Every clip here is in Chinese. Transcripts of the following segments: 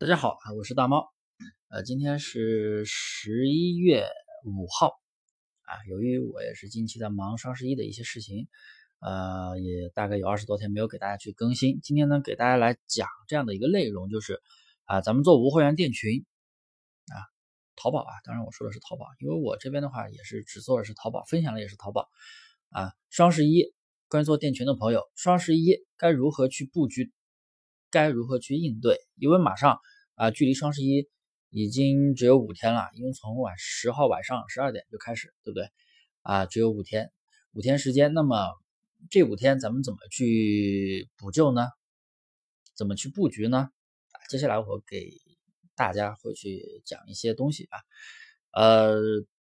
大家好啊，我是大猫。呃，今天是十一月五号啊。由于我也是近期在忙双十一的一些事情，呃，也大概有二十多天没有给大家去更新。今天呢，给大家来讲这样的一个内容，就是啊，咱们做无货源店群啊，淘宝啊，当然我说的是淘宝，因为我这边的话也是只做的是淘宝，分享的也是淘宝啊。双十一关于做店群的朋友，双十一该如何去布局？该如何去应对？因为马上啊，距离双十一已经只有五天了。因为从晚十号晚上十二点就开始，对不对？啊，只有五天，五天时间。那么这五天咱们怎么去补救呢？怎么去布局呢？接下来我给大家会去讲一些东西啊。呃，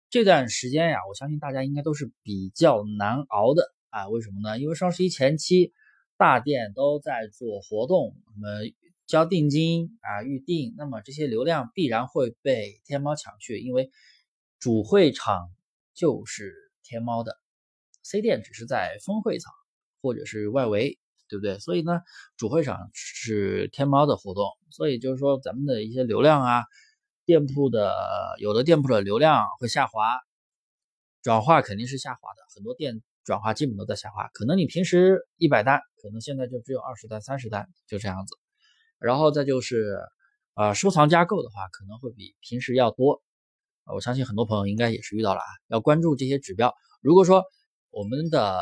这段时间呀，我相信大家应该都是比较难熬的啊。为什么呢？因为双十一前期。大店都在做活动，那么交定金啊，预定，那么这些流量必然会被天猫抢去，因为主会场就是天猫的，C 店只是在分会场或者是外围，对不对？所以呢，主会场是天猫的活动，所以就是说咱们的一些流量啊，店铺的有的店铺的流量会下滑，转化肯定是下滑的，很多店。转化基本都在下滑，可能你平时一百单，可能现在就只有二十单、三十单，就这样子。然后再就是，呃，收藏加购的话，可能会比平时要多。我相信很多朋友应该也是遇到了啊，要关注这些指标。如果说我们的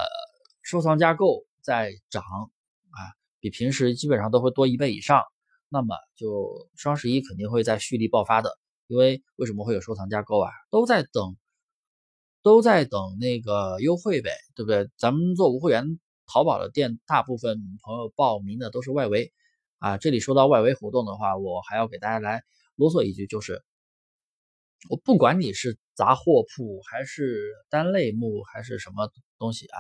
收藏加购在涨啊，比平时基本上都会多一倍以上，那么就双十一肯定会在蓄力爆发的。因为为什么会有收藏加购啊？都在等。都在等那个优惠呗，对不对？咱们做无会员淘宝的店，大部分朋友报名的都是外围啊。这里说到外围活动的话，我还要给大家来啰嗦一句，就是我不管你是杂货铺还是单类目还是什么东西啊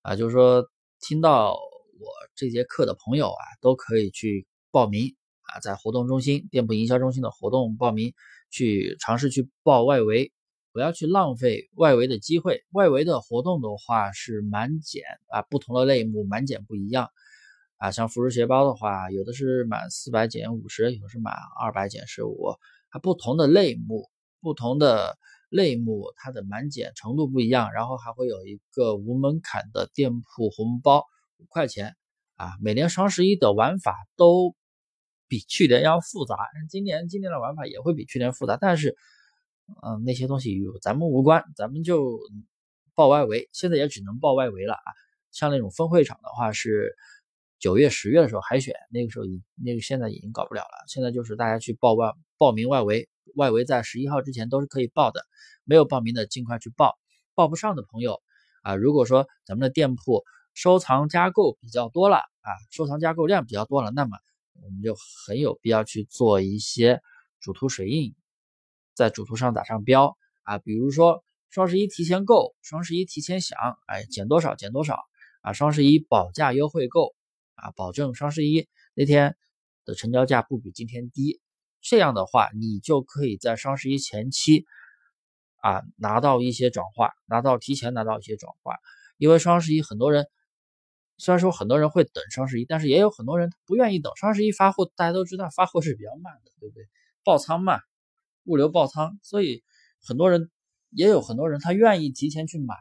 啊，就是说听到我这节课的朋友啊，都可以去报名啊，在活动中心、店铺营销中心的活动报名，去尝试去报外围。不要去浪费外围的机会，外围的活动的话是满减啊，不同的类目满减不一样啊。像服饰鞋包的话，有的是满四百减五十，有的是满二百减十五，它不同的类目，不同的类目它的满减程度不一样，然后还会有一个无门槛的店铺红包五块钱啊。每年双十一的玩法都比去年要复杂，今年今年的玩法也会比去年复杂，但是。嗯，那些东西与咱们无关，咱们就报外围，现在也只能报外围了啊。像那种分会场的话，是九月、十月的时候海选，那个时候已那个现在已经搞不了了。现在就是大家去报外报名外围，外围在十一号之前都是可以报的，没有报名的尽快去报。报不上的朋友啊，如果说咱们的店铺收藏加购比较多了啊，收藏加购量比较多了，那么我们就很有必要去做一些主图水印。在主图上打上标啊，比如说双十一提前购，双十一提前享，哎，减多少减多少啊，双十一保价优惠购啊，保证双十一那天的成交价不比今天低。这样的话，你就可以在双十一前期啊拿到一些转化，拿到提前拿到一些转化。因为双十一很多人虽然说很多人会等双十一，但是也有很多人不愿意等双十一发货。大家都知道发货是比较慢的，对不对？爆仓慢。物流爆仓，所以很多人也有很多人他愿意提前去买，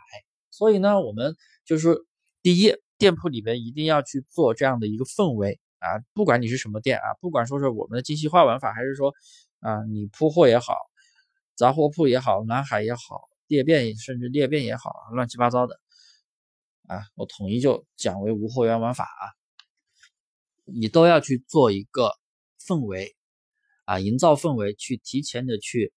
所以呢，我们就是第一，店铺里面一定要去做这样的一个氛围啊，不管你是什么店啊，不管说是我们的精细化玩法，还是说啊你铺货也好，杂货铺也好，蓝海也好，裂变甚至裂变也好，乱七八糟的啊，我统一就讲为无货源玩法啊，你都要去做一个氛围。啊，营造氛围，去提前的去，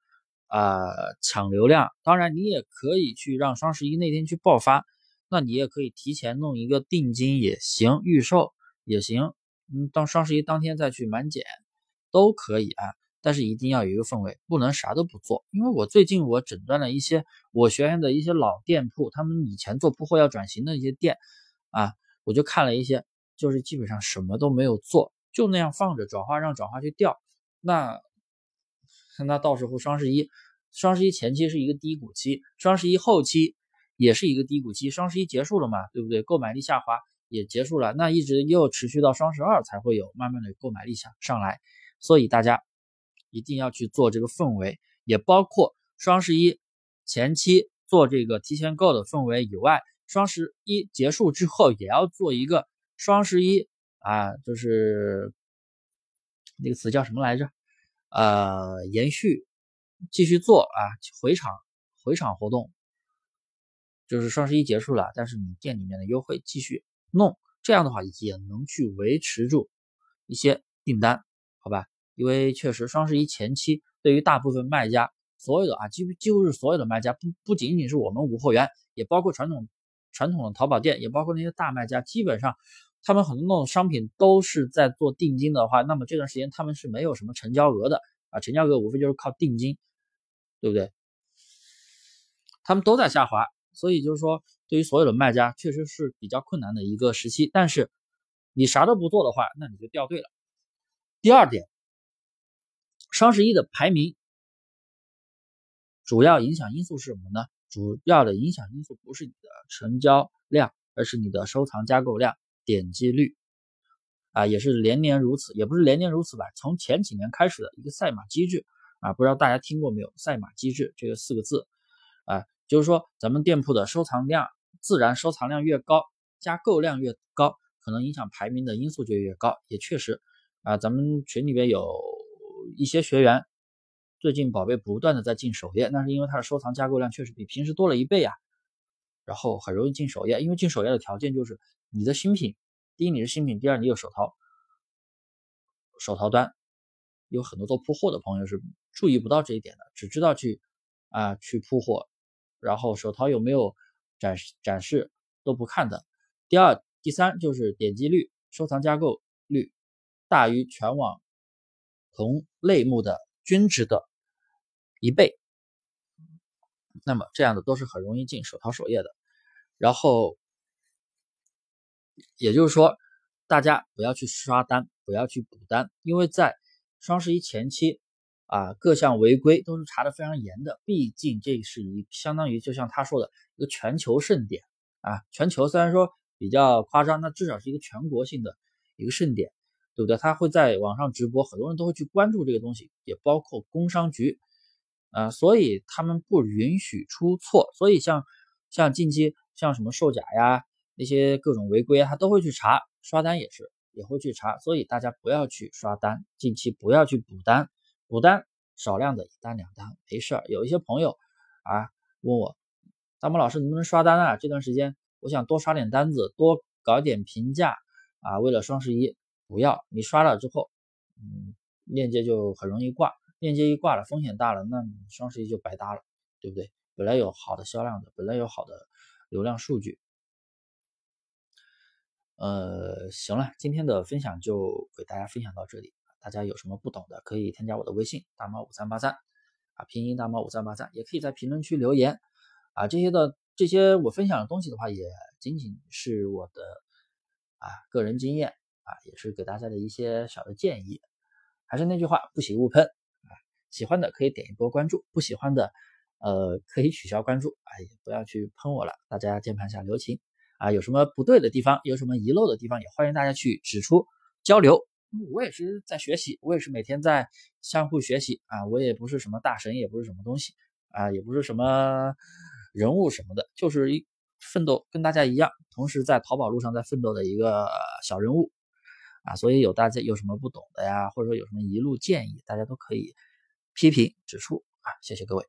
啊，抢流量。当然，你也可以去让双十一那天去爆发，那你也可以提前弄一个定金也行，预售也行。嗯，到双十一当天再去满减，都可以啊。但是一定要有一个氛围，不能啥都不做。因为我最近我诊断了一些我学员的一些老店铺，他们以前做铺货要转型的一些店，啊，我就看了一些，就是基本上什么都没有做，就那样放着转化，让转化去掉。那那到时候双十一，双十一前期是一个低谷期，双十一后期也是一个低谷期，双十一结束了嘛，对不对？购买力下滑也结束了，那一直又持续到双十二才会有慢慢的购买力下上来。所以大家一定要去做这个氛围，也包括双十一前期做这个提前购的氛围以外，双十一结束之后也要做一个双十一啊，就是那个词叫什么来着？呃，延续继续做啊，回场回场活动，就是双十一结束了，但是你店里面的优惠继续弄，这样的话也能去维持住一些订单，好吧？因为确实双十一前期对于大部分卖家，所有的啊，几乎几乎是所有的卖家，不不仅仅是我们无货源，也包括传统传统的淘宝店，也包括那些大卖家，基本上他们很多那种商品都是在做定金的话，那么这段时间他们是没有什么成交额的啊，成交额无非就是靠定金，对不对？他们都在下滑，所以就是说，对于所有的卖家，确实是比较困难的一个时期。但是你啥都不做的话，那你就掉队了。第二点。双十一的排名主要影响因素是什么呢？主要的影响因素不是你的成交量，而是你的收藏加购量、点击率啊，也是连年如此，也不是连年如此吧？从前几年开始的一个赛马机制啊，不知道大家听过没有？赛马机制这个四个字啊，就是说咱们店铺的收藏量自然收藏量越高，加购量越高，可能影响排名的因素就越高。也确实啊，咱们群里边有。一些学员最近宝贝不断的在进首页，那是因为他的收藏加购量确实比平时多了一倍啊，然后很容易进首页，因为进首页的条件就是你的新品，第一你是新品，第二你有手淘，手淘端有很多做铺货的朋友是注意不到这一点的，只知道去啊去铺货，然后手淘有没有展示展示都不看的。第二、第三就是点击率、收藏加购率大于全网。同类目的均值的一倍，那么这样的都是很容易进手淘首页的。然后，也就是说，大家不要去刷单，不要去补单，因为在双十一前期啊，各项违规都是查的非常严的。毕竟这是一相当于就像他说的一个全球盛典啊，全球虽然说比较夸张，那至少是一个全国性的一个盛典。对不对？他会在网上直播，很多人都会去关注这个东西，也包括工商局，啊，所以他们不允许出错。所以像像近期像什么售假呀，那些各种违规啊，他都会去查，刷单也是也会去查。所以大家不要去刷单，近期不要去补单，补单少量的一单两单没事儿。有一些朋友啊问我，大木老师能不能刷单啊？这段时间我想多刷点单子，多搞点评价啊，为了双十一。不要，你刷了之后，嗯，链接就很容易挂，链接一挂了，风险大了，那你双十一就白搭了，对不对？本来有好的销量的，本来有好的流量数据。呃，行了，今天的分享就给大家分享到这里，大家有什么不懂的可以添加我的微信大猫五三八三啊，拼音大猫五三八三，也可以在评论区留言啊，这些的这些我分享的东西的话，也仅仅是我的啊个人经验。啊，也是给大家的一些小的建议。还是那句话，不喜勿喷啊。喜欢的可以点一波关注，不喜欢的，呃，可以取消关注。哎，不要去喷我了，大家键盘侠留情啊。有什么不对的地方，有什么遗漏的地方，也欢迎大家去指出交流。我也是在学习，我也是每天在相互学习啊。我也不是什么大神，也不是什么东西啊，也不是什么人物什么的，就是一奋斗，跟大家一样，同时在淘宝路上在奋斗的一个小人物。啊，所以有大家有什么不懂的呀，或者说有什么疑路建议，大家都可以批评指出啊，谢谢各位。